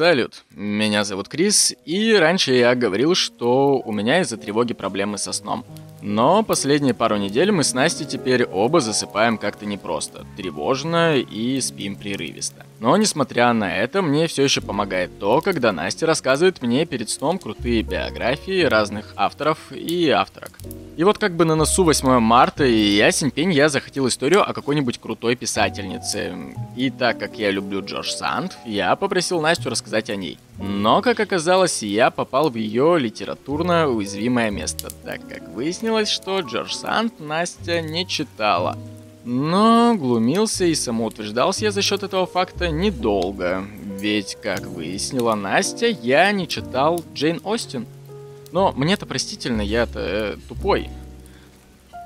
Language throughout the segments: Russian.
Салют, меня зовут Крис, и раньше я говорил, что у меня из-за тревоги проблемы со сном. Но последние пару недель мы с Настей теперь оба засыпаем как-то непросто, тревожно и спим прерывисто. Но несмотря на это, мне все еще помогает то, когда Настя рассказывает мне перед сном крутые биографии разных авторов и авторок. И вот как бы на носу 8 марта и ясень пень я захотел историю о какой-нибудь крутой писательнице. И так как я люблю Джордж Санд, я попросил Настю рассказать о ней. Но, как оказалось, я попал в ее литературно уязвимое место, так как выяснилось, что Джордж Санд Настя не читала. Но глумился и самоутверждался я за счет этого факта недолго, ведь, как выяснила Настя, я не читал Джейн Остин. Но мне-то простительно, я-то э, тупой.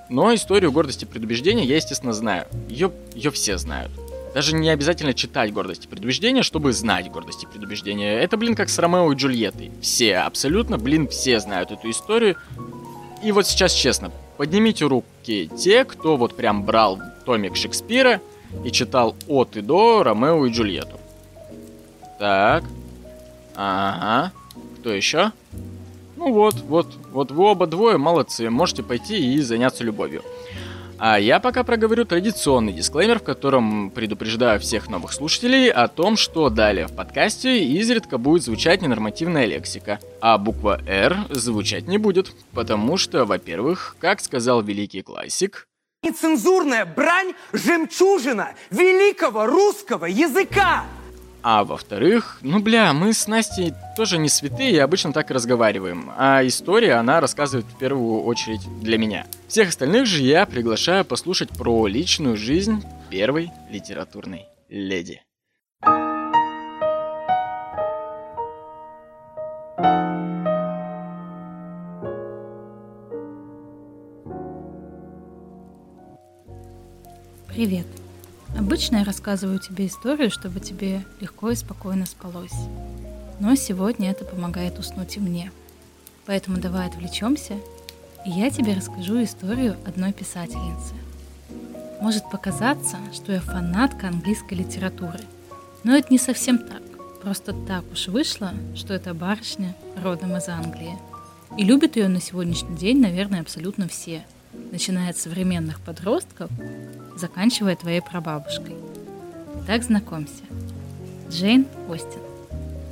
Но историю гордости и предубеждения я, естественно, знаю. Ее, ее все знают. Даже не обязательно читать гордость и предубеждение, чтобы знать гордость и предубеждение. Это, блин, как с Ромео и Джульеттой. Все, абсолютно, блин, все знают эту историю. И вот сейчас честно, поднимите руки те, кто вот прям брал томик Шекспира и читал от и до Ромео и Джульетту. Так. Ага. Кто еще? Ну вот, вот, вот вы оба двое молодцы, можете пойти и заняться любовью. А я пока проговорю традиционный дисклеймер, в котором предупреждаю всех новых слушателей о том, что далее в подкасте изредка будет звучать ненормативная лексика, а буква «Р» звучать не будет, потому что, во-первых, как сказал великий классик, Нецензурная брань – жемчужина великого русского языка! А во-вторых, ну бля, мы с Настей тоже не святые и обычно так и разговариваем. А история, она рассказывает в первую очередь для меня. Всех остальных же я приглашаю послушать про личную жизнь первой литературной леди. Привет. Обычно я рассказываю тебе историю, чтобы тебе легко и спокойно спалось. Но сегодня это помогает уснуть и мне. Поэтому давай отвлечемся, и я тебе расскажу историю одной писательницы. Может показаться, что я фанатка английской литературы, но это не совсем так. Просто так уж вышло, что эта барышня родом из Англии. И любят ее на сегодняшний день, наверное, абсолютно все, начиная от современных подростков заканчивая твоей прабабушкой. Так знакомься. Джейн Остин.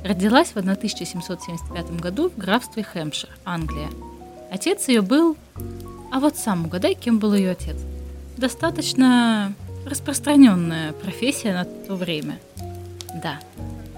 Родилась в 1775 году в графстве Хэмпшир, Англия. Отец ее был... А вот сам угадай, кем был ее отец. Достаточно распространенная профессия на то время. Да,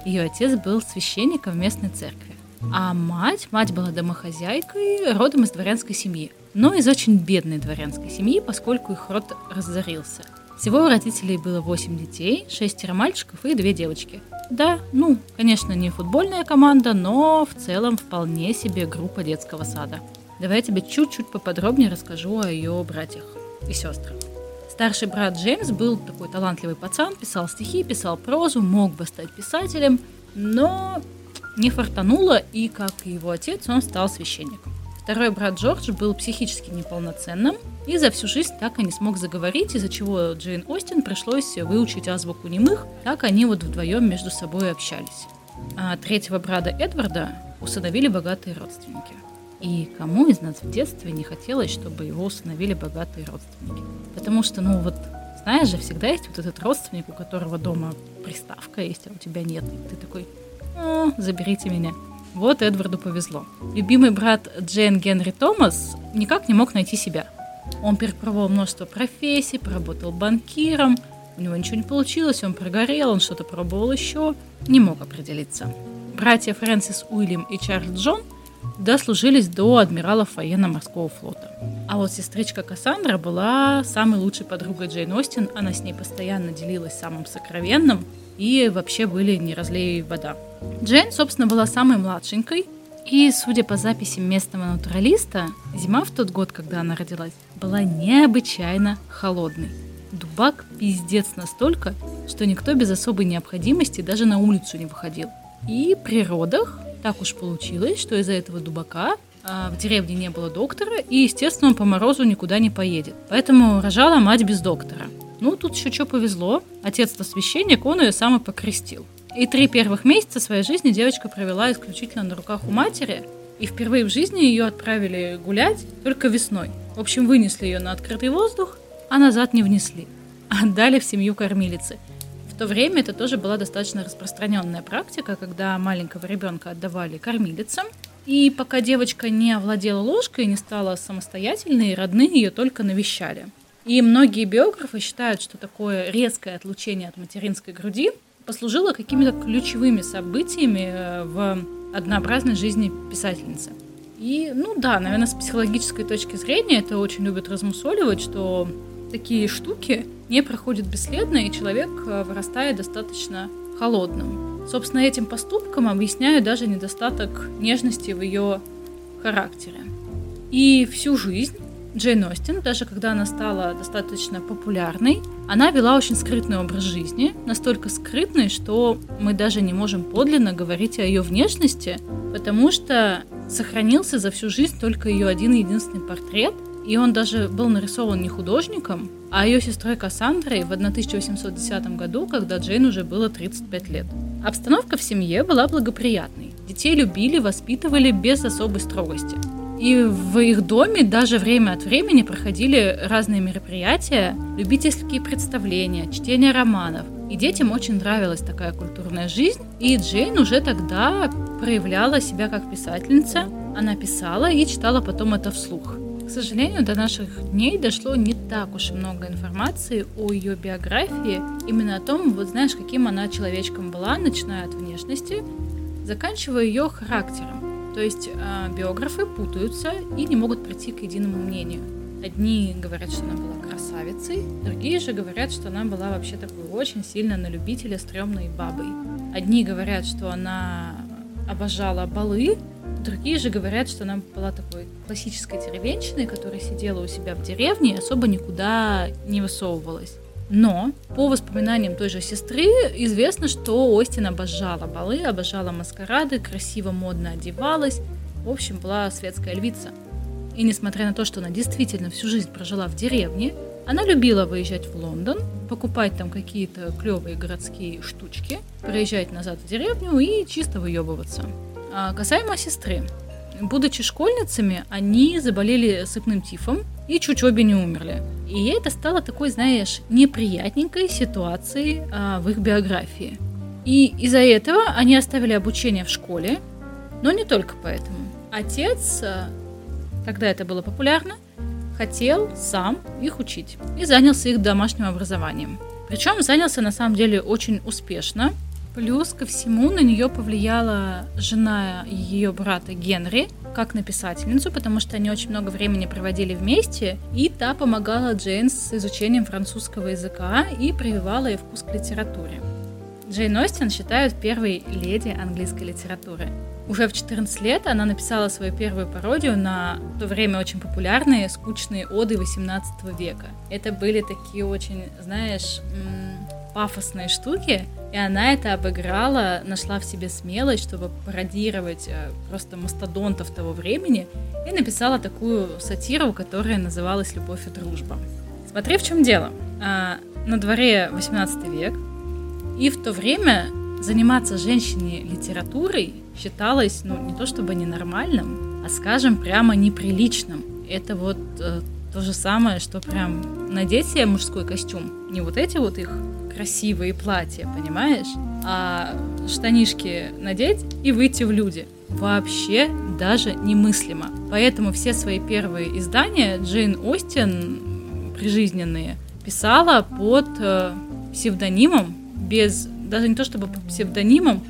ее отец был священником в местной церкви. А мать, мать была домохозяйкой, родом из дворянской семьи но из очень бедной дворянской семьи, поскольку их род разорился. Всего у родителей было 8 детей, шестеро мальчиков и две девочки. Да, ну, конечно, не футбольная команда, но в целом вполне себе группа детского сада. Давай я тебе чуть-чуть поподробнее расскажу о ее братьях и сестрах. Старший брат Джеймс был такой талантливый пацан, писал стихи, писал прозу, мог бы стать писателем, но не фартануло, и, как и его отец, он стал священником. Второй брат Джордж был психически неполноценным и за всю жизнь так и не смог заговорить, из-за чего Джейн Остин пришлось выучить азбуку немых, так они вот вдвоем между собой общались. А третьего брата Эдварда усыновили богатые родственники. И кому из нас в детстве не хотелось, чтобы его усыновили богатые родственники? Потому что, ну вот, знаешь же, всегда есть вот этот родственник, у которого дома приставка есть, а у тебя нет. И ты такой, «О, заберите меня. Вот Эдварду повезло. Любимый брат Джейн Генри Томас никак не мог найти себя. Он перепробовал множество профессий, поработал банкиром, у него ничего не получилось, он прогорел, он что-то пробовал еще, не мог определиться. Братья Фрэнсис Уильям и Чарльз Джон дослужились до адмиралов военно-морского флота. А вот сестричка Кассандра была самой лучшей подругой Джейн Остин, она с ней постоянно делилась самым сокровенным, и вообще были не разлей вода. Джейн, собственно, была самой младшенькой, и, судя по записям местного натуралиста, зима в тот год, когда она родилась, была необычайно холодной. Дубак пиздец настолько, что никто без особой необходимости даже на улицу не выходил. И при родах так уж получилось, что из-за этого дубака а, в деревне не было доктора, и, естественно, он по морозу никуда не поедет. Поэтому рожала мать без доктора. Ну, тут еще что повезло. Отец-то священник, он ее сам и покрестил. И три первых месяца своей жизни девочка провела исключительно на руках у матери, и впервые в жизни ее отправили гулять только весной. В общем, вынесли ее на открытый воздух, а назад не внесли. Отдали в семью кормилицы. В то время это тоже была достаточно распространенная практика, когда маленького ребенка отдавали кормилицам, и пока девочка не овладела ложкой и не стала самостоятельной, родные ее только навещали. И многие биографы считают, что такое резкое отлучение от материнской груди послужило какими-то ключевыми событиями э, в однообразной жизни писательницы. И, ну да, наверное, с психологической точки зрения это очень любят размусоливать, что такие штуки не проходят бесследно, и человек э, вырастает достаточно холодным. Собственно, этим поступком объясняю даже недостаток нежности в ее характере. И всю жизнь Джейн Остин, даже когда она стала достаточно популярной, она вела очень скрытный образ жизни, настолько скрытный, что мы даже не можем подлинно говорить о ее внешности, потому что сохранился за всю жизнь только ее один единственный портрет, и он даже был нарисован не художником, а ее сестрой Кассандрой в 1810 году, когда Джейн уже было 35 лет. Обстановка в семье была благоприятной. Детей любили, воспитывали без особой строгости. И в их доме даже время от времени проходили разные мероприятия, любительские представления, чтение романов. И детям очень нравилась такая культурная жизнь. И Джейн уже тогда проявляла себя как писательница. Она писала и читала потом это вслух. К сожалению, до наших дней дошло не так уж и много информации о ее биографии, именно о том, вот знаешь, каким она человечком была, начиная от внешности, заканчивая ее характером. То есть э, биографы путаются и не могут прийти к единому мнению. Одни говорят, что она была красавицей, другие же говорят, что она была вообще такой очень сильно на любителя стрёмной бабой. Одни говорят, что она обожала балы, Другие же говорят, что она была такой классической деревенщиной, которая сидела у себя в деревне и особо никуда не высовывалась. Но по воспоминаниям той же сестры известно, что Остин обожала балы, обожала маскарады, красиво, модно одевалась. В общем, была светская львица. И несмотря на то, что она действительно всю жизнь прожила в деревне, она любила выезжать в Лондон, покупать там какие-то клевые городские штучки, приезжать назад в деревню и чисто выебываться. А касаемо сестры. Будучи школьницами, они заболели сыпным тифом и чуть обе не умерли. И это стало такой, знаешь, неприятненькой ситуацией а, в их биографии. И из-за этого они оставили обучение в школе, но не только поэтому. Отец, а, тогда это было популярно, хотел сам их учить и занялся их домашним образованием. Причем занялся на самом деле очень успешно. Плюс ко всему на нее повлияла жена ее брата Генри, как на писательницу, потому что они очень много времени проводили вместе, и та помогала Джейн с изучением французского языка и прививала ей вкус к литературе. Джейн Остин считают первой леди английской литературы. Уже в 14 лет она написала свою первую пародию на в то время очень популярные скучные оды 18 века. Это были такие очень, знаешь, пафосные штуки, и она это обыграла, нашла в себе смелость, чтобы пародировать э, просто мастодонтов того времени, и написала такую сатиру, которая называлась «Любовь и дружба». Смотри, в чем дело. А, на дворе 18 век, и в то время заниматься женщине литературой считалось, ну, не то чтобы ненормальным, а, скажем, прямо неприличным. Это вот э, то же самое, что прям надеть себе мужской костюм. Не вот эти вот их красивые платья, понимаешь? А штанишки надеть и выйти в люди. Вообще даже немыслимо. Поэтому все свои первые издания Джейн Остин прижизненные писала под э, псевдонимом, без, даже не то чтобы под псевдонимом,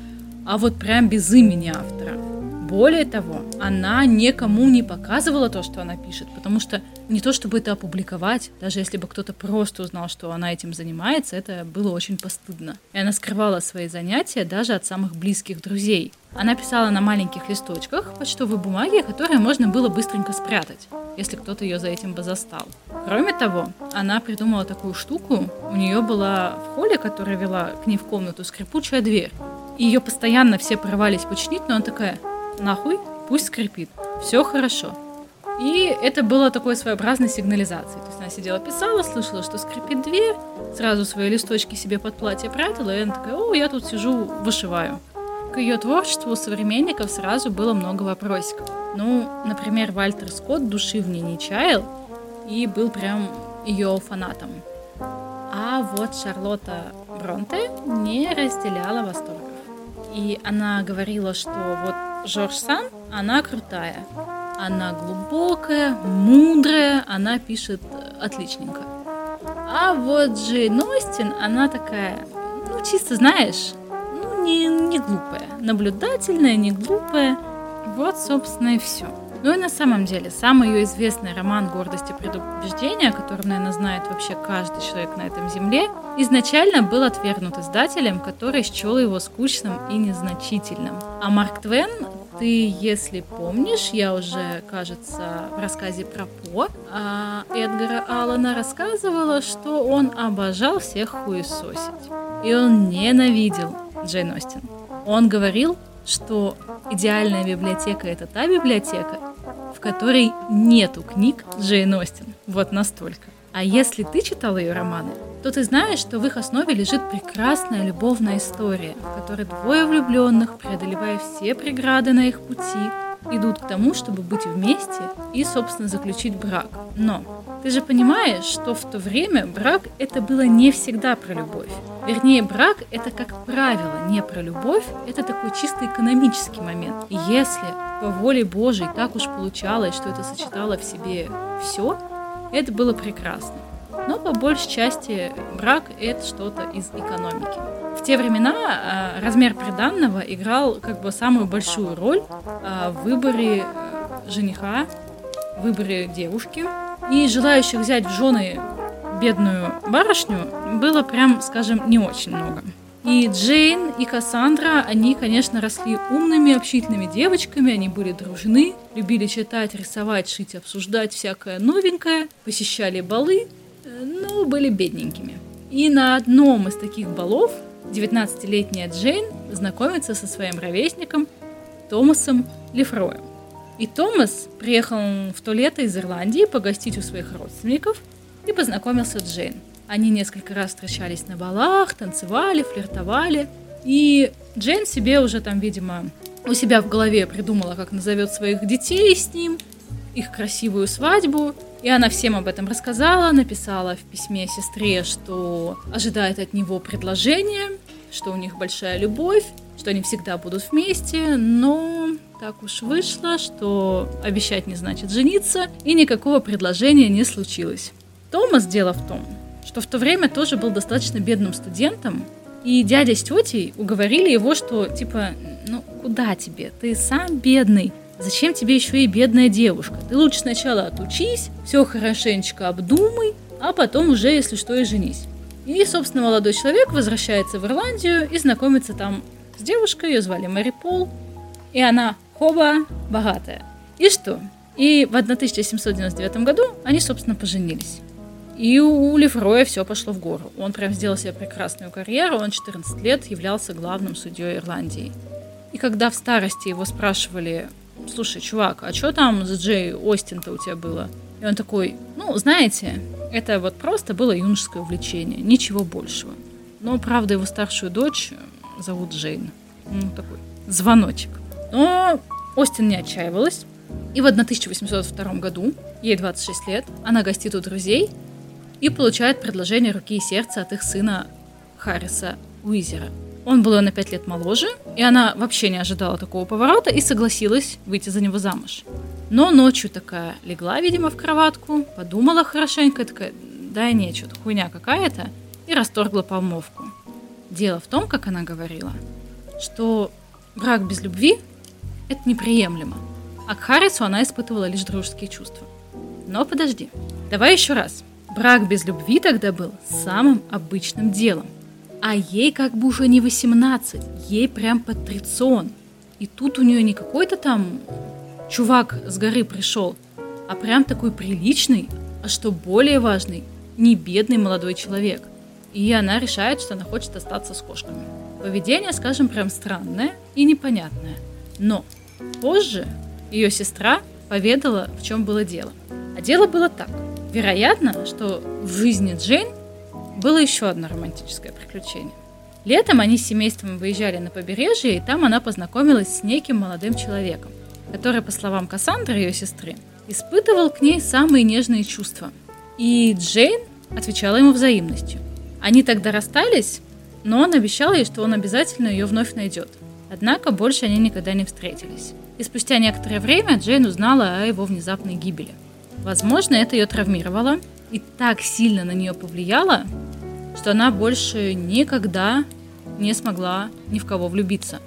а вот прям без имени автора. Более того, она никому не показывала то, что она пишет, потому что не то чтобы это опубликовать, даже если бы кто-то просто узнал, что она этим занимается, это было очень постыдно. И она скрывала свои занятия даже от самых близких друзей. Она писала на маленьких листочках почтовой бумаги, которые можно было быстренько спрятать, если кто-то ее за этим бы застал. Кроме того, она придумала такую штуку. У нее была в холле, которая вела к ней в комнату, скрипучая дверь. И ее постоянно все порывались починить, но она такая, нахуй, пусть скрипит, все хорошо. И это было такой своеобразной сигнализацией. То есть она сидела, писала, слышала, что скрипит дверь, сразу свои листочки себе под платье прятала, и она такая, о, я тут сижу, вышиваю. К ее творчеству у современников сразу было много вопросиков. Ну, например, Вальтер Скотт души в ней не чаял и был прям ее фанатом. А вот Шарлотта Бронте не разделяла восторгов. И она говорила, что вот Жорж Сан, она крутая, она глубокая, мудрая, она пишет отличненько. А вот Джейн Остин, она такая, ну, чисто знаешь, ну, не, не глупая. Наблюдательная, не глупая. Вот, собственно, и все. Ну и на самом деле, самый ее известный роман «Гордость и предубеждение», который, наверное, знает вообще каждый человек на этом земле, изначально был отвергнут издателем, который счел его скучным и незначительным. А Марк Твен ты, если помнишь, я уже, кажется, в рассказе про По а Эдгара Аллана рассказывала, что он обожал всех хуесосить. И он ненавидел Джейн Остин. Он говорил, что идеальная библиотека – это та библиотека, в которой нету книг Джейн Остин. Вот настолько. А если ты читал ее романы, то ты знаешь, что в их основе лежит прекрасная любовная история, в которой двое влюбленных, преодолевая все преграды на их пути, идут к тому, чтобы быть вместе и, собственно, заключить брак. Но ты же понимаешь, что в то время брак это было не всегда про любовь. Вернее, брак это, как правило, не про любовь, это такой чисто экономический момент. И если по воле Божией так уж получалось, что это сочетало в себе все, это было прекрасно. Но по большей части брак – это что-то из экономики. В те времена а, размер приданного играл как бы самую большую роль а, в выборе э, жениха, в выборе девушки. И желающих взять в жены бедную барышню было прям, скажем, не очень много. И Джейн, и Кассандра, они, конечно, росли умными, общительными девочками, они были дружны, любили читать, рисовать, шить, обсуждать всякое новенькое, посещали балы, э, но были бедненькими. И на одном из таких балов 19-летняя Джейн знакомится со своим ровесником Томасом Лефроем. И Томас приехал в то лето из Ирландии погостить у своих родственников и познакомился с Джейн. Они несколько раз встречались на балах, танцевали, флиртовали. И Джейн себе уже там, видимо, у себя в голове придумала, как назовет своих детей с ним, их красивую свадьбу. И она всем об этом рассказала, написала в письме сестре, что ожидает от него предложения, что у них большая любовь, что они всегда будут вместе, но так уж вышло, что обещать не значит жениться, и никакого предложения не случилось. Томас, дело в том, что в то время тоже был достаточно бедным студентом, и дядя с тетей уговорили его, что типа, ну куда тебе, ты сам бедный, зачем тебе еще и бедная девушка? Ты лучше сначала отучись, все хорошенечко обдумай, а потом уже, если что, и женись. И, собственно, молодой человек возвращается в Ирландию и знакомится там с девушкой, ее звали Мэри Пол, и она хоба богатая. И что? И в 1799 году они, собственно, поженились. И у Лефроя все пошло в гору. Он прям сделал себе прекрасную карьеру. Он 14 лет являлся главным судьей Ирландии. И когда в старости его спрашивали, слушай, чувак, а что там с Джей Остин-то у тебя было? И он такой, ну, знаете, это вот просто было юношеское увлечение, ничего большего. Но, правда, его старшую дочь зовут Джейн. Ну, такой звоночек. Но Остин не отчаивалась. И в 1802 году, ей 26 лет, она гостит у друзей – и получает предложение руки и сердца от их сына Харриса Уизера. Он был на пять лет моложе, и она вообще не ожидала такого поворота и согласилась выйти за него замуж. Но ночью такая легла, видимо, в кроватку, подумала хорошенько, такая, да не, что-то хуйня какая-то, и расторгла помолвку. Дело в том, как она говорила, что брак без любви – это неприемлемо, а к Харрису она испытывала лишь дружеские чувства. Но подожди, давай еще раз – Брак без любви тогда был самым обычным делом. А ей как бы уже не 18, ей прям под трицион. И тут у нее не какой-то там чувак с горы пришел, а прям такой приличный, а что более важный, не бедный молодой человек. И она решает, что она хочет остаться с кошками. Поведение, скажем, прям странное и непонятное. Но позже ее сестра поведала, в чем было дело. А дело было так. Вероятно, что в жизни Джейн было еще одно романтическое приключение. Летом они с семейством выезжали на побережье, и там она познакомилась с неким молодым человеком, который, по словам Кассандры, ее сестры, испытывал к ней самые нежные чувства. И Джейн отвечала ему взаимностью. Они тогда расстались, но он обещал ей, что он обязательно ее вновь найдет. Однако больше они никогда не встретились. И спустя некоторое время Джейн узнала о его внезапной гибели. Возможно, это ее травмировало и так сильно на нее повлияло, что она больше никогда не смогла ни в кого влюбиться.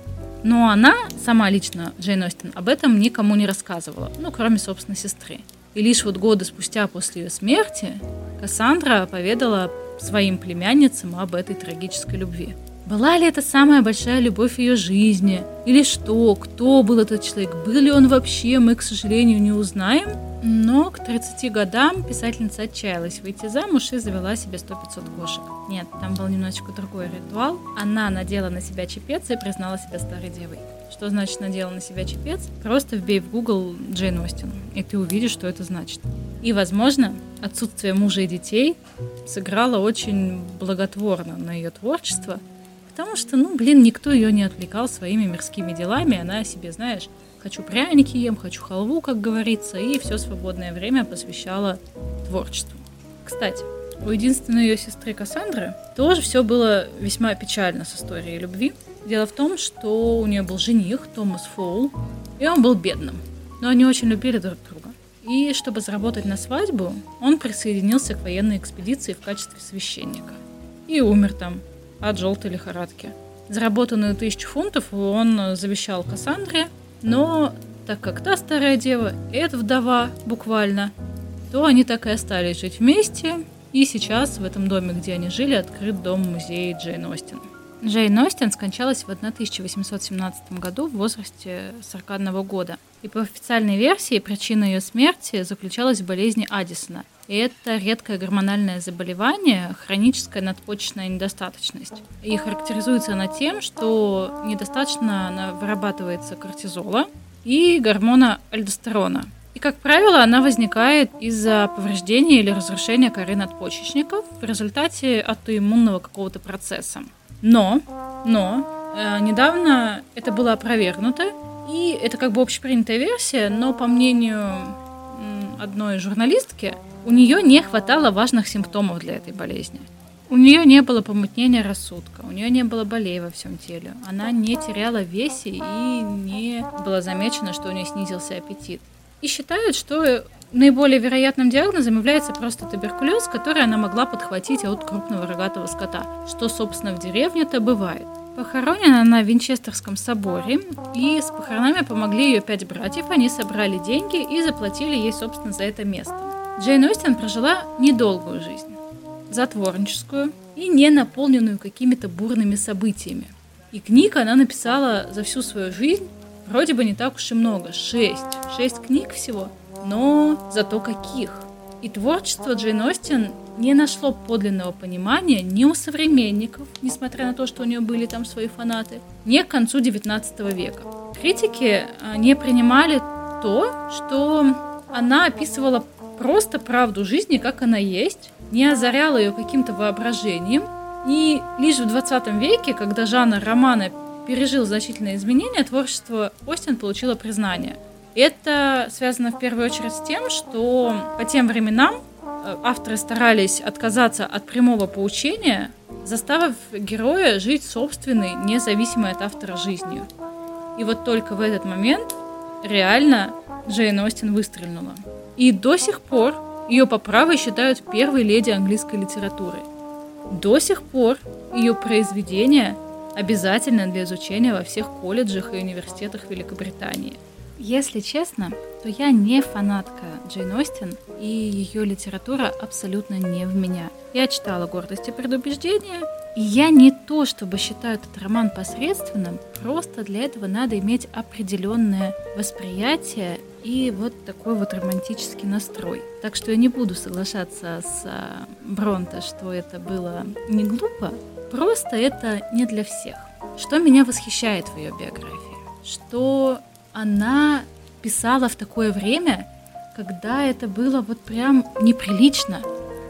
Но она, сама лично, Джейн Остин, об этом никому не рассказывала, ну, кроме, собственно, сестры. И лишь вот годы спустя после ее смерти Кассандра поведала своим племянницам об этой трагической любви. Была ли это самая большая любовь ее жизни? Или что? Кто был этот человек? Был ли он вообще? Мы, к сожалению, не узнаем. Но к 30 годам писательница отчаялась выйти замуж и завела себе 100-500 кошек. Нет, там был немножечко другой ритуал. Она надела на себя чепец и признала себя старой девой. Что значит надела на себя чепец? Просто вбей в Google Джейн Остин, и ты увидишь, что это значит. И, возможно, отсутствие мужа и детей сыграло очень благотворно на ее творчество, потому что, ну, блин, никто ее не отвлекал своими мирскими делами, она себе, знаешь, Хочу пряники ем, хочу халву, как говорится, и все свободное время посвящала творчеству. Кстати, у единственной ее сестры Кассандры тоже все было весьма печально с историей любви. Дело в том, что у нее был жених Томас Фоул, и он был бедным, но они очень любили друг друга. И чтобы заработать на свадьбу, он присоединился к военной экспедиции в качестве священника. И умер там от желтой лихорадки. Заработанную тысячу фунтов он завещал Кассандре, но так как та старая дева, эта вдова буквально, то они так и остались жить вместе. И сейчас в этом доме, где они жили, открыт дом-музей Джейн Остин. Джейн Остин скончалась в 1817 году в возрасте 41 года. И по официальной версии причина ее смерти заключалась в болезни Аддисона. Это редкое гормональное заболевание, хроническая надпочечная недостаточность. И характеризуется она тем, что недостаточно вырабатывается кортизола и гормона альдостерона. И, как правило, она возникает из-за повреждения или разрушения коры надпочечников в результате аутоиммунного какого-то процесса. Но, но, э, недавно это было опровергнуто, и это как бы общепринятая версия, но по мнению одной журналистки, у нее не хватало важных симптомов для этой болезни. У нее не было помутнения рассудка, у нее не было болей во всем теле, она не теряла весе и не было замечено, что у нее снизился аппетит. И считают, что наиболее вероятным диагнозом является просто туберкулез, который она могла подхватить от крупного рогатого скота, что, собственно, в деревне-то бывает. Похоронена она в Винчестерском соборе, и с похоронами помогли ее пять братьев, они собрали деньги и заплатили ей, собственно, за это место. Джейн Остин прожила недолгую жизнь, затворническую и не наполненную какими-то бурными событиями. И книг она написала за всю свою жизнь вроде бы не так уж и много, шесть. Шесть книг всего, но зато каких. И творчество Джейн Остин не нашло подлинного понимания ни у современников, несмотря на то, что у нее были там свои фанаты, ни к концу XIX века. Критики а, не принимали то, что она описывала просто правду жизни, как она есть, не озаряла ее каким-то воображением. И лишь в 20 веке, когда жанр романа пережил значительные изменения, творчество Остин получило признание. Это связано в первую очередь с тем, что по тем временам э, авторы старались отказаться от прямого поучения, заставив героя жить собственной, независимой от автора жизнью. И вот только в этот момент реально Джейн Остин выстрелила. И до сих пор ее по праву считают первой леди английской литературы. До сих пор ее произведения обязательно для изучения во всех колледжах и университетах Великобритании. Если честно, то я не фанатка Джейн Остин, и ее литература абсолютно не в меня. Я читала «Гордость и предубеждение», и я не то, чтобы считаю этот роман посредственным, просто для этого надо иметь определенное восприятие и вот такой вот романтический настрой. Так что я не буду соглашаться с а, Бронте, что это было не глупо, просто это не для всех. Что меня восхищает в ее биографии? Что она писала в такое время, когда это было вот прям неприлично.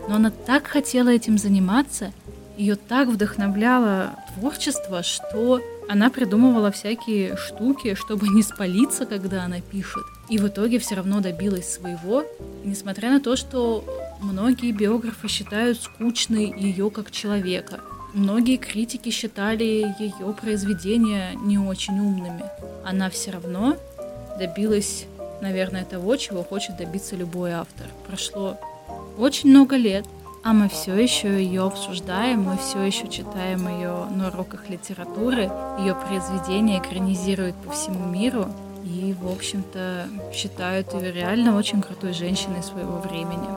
Но она так хотела этим заниматься, ее так вдохновляло творчество, что она придумывала всякие штуки, чтобы не спалиться, когда она пишет. И в итоге все равно добилась своего, несмотря на то, что многие биографы считают скучной ее как человека. Многие критики считали ее произведения не очень умными. Она все равно добилась, наверное, того, чего хочет добиться любой автор. Прошло очень много лет, а мы все еще ее обсуждаем, мы все еще читаем ее на уроках литературы, ее произведения экранизируют по всему миру и, в общем-то, считают ее реально очень крутой женщиной своего времени.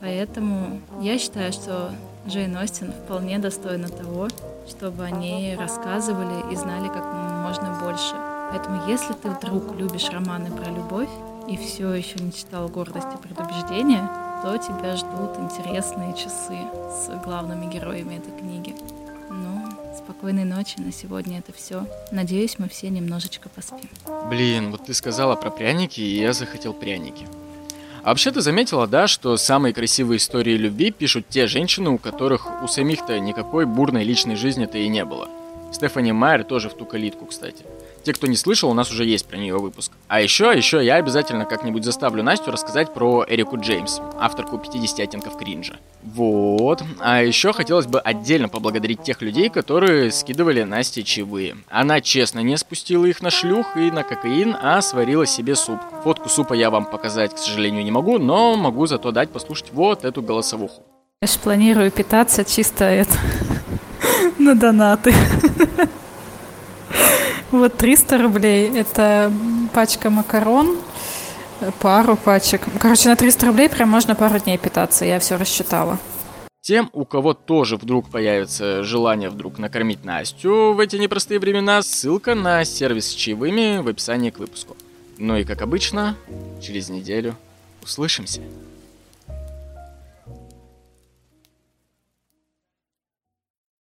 Поэтому я считаю, что Джейн Остин вполне достойна того, чтобы о ней рассказывали и знали как можно больше. Поэтому если ты вдруг любишь романы про любовь и все еще не читал «Гордость и предубеждение», то тебя ждут интересные часы с главными героями этой книги. Ну, спокойной ночи, на сегодня это все. Надеюсь, мы все немножечко поспим. Блин, вот ты сказала про пряники, и я захотел пряники. А вообще ты заметила, да, что самые красивые истории любви пишут те женщины, у которых у самих-то никакой бурной личной жизни-то и не было. Стефани Майер тоже в ту калитку, кстати. Те, кто не слышал, у нас уже есть про нее выпуск. А еще, еще я обязательно как-нибудь заставлю Настю рассказать про Эрику Джеймс, авторку 50 оттенков кринжа. Вот. А еще хотелось бы отдельно поблагодарить тех людей, которые скидывали Насте чаевые. Она честно не спустила их на шлюх и на кокаин, а сварила себе суп. Фотку супа я вам показать, к сожалению, не могу, но могу зато дать послушать вот эту голосовуху. Я же планирую питаться чисто это на донаты. Вот 300 рублей – это пачка макарон, пару пачек. Короче, на 300 рублей прям можно пару дней питаться, я все рассчитала. Тем, у кого тоже вдруг появится желание вдруг накормить Настю в эти непростые времена, ссылка на сервис с чаевыми в описании к выпуску. Ну и как обычно, через неделю услышимся.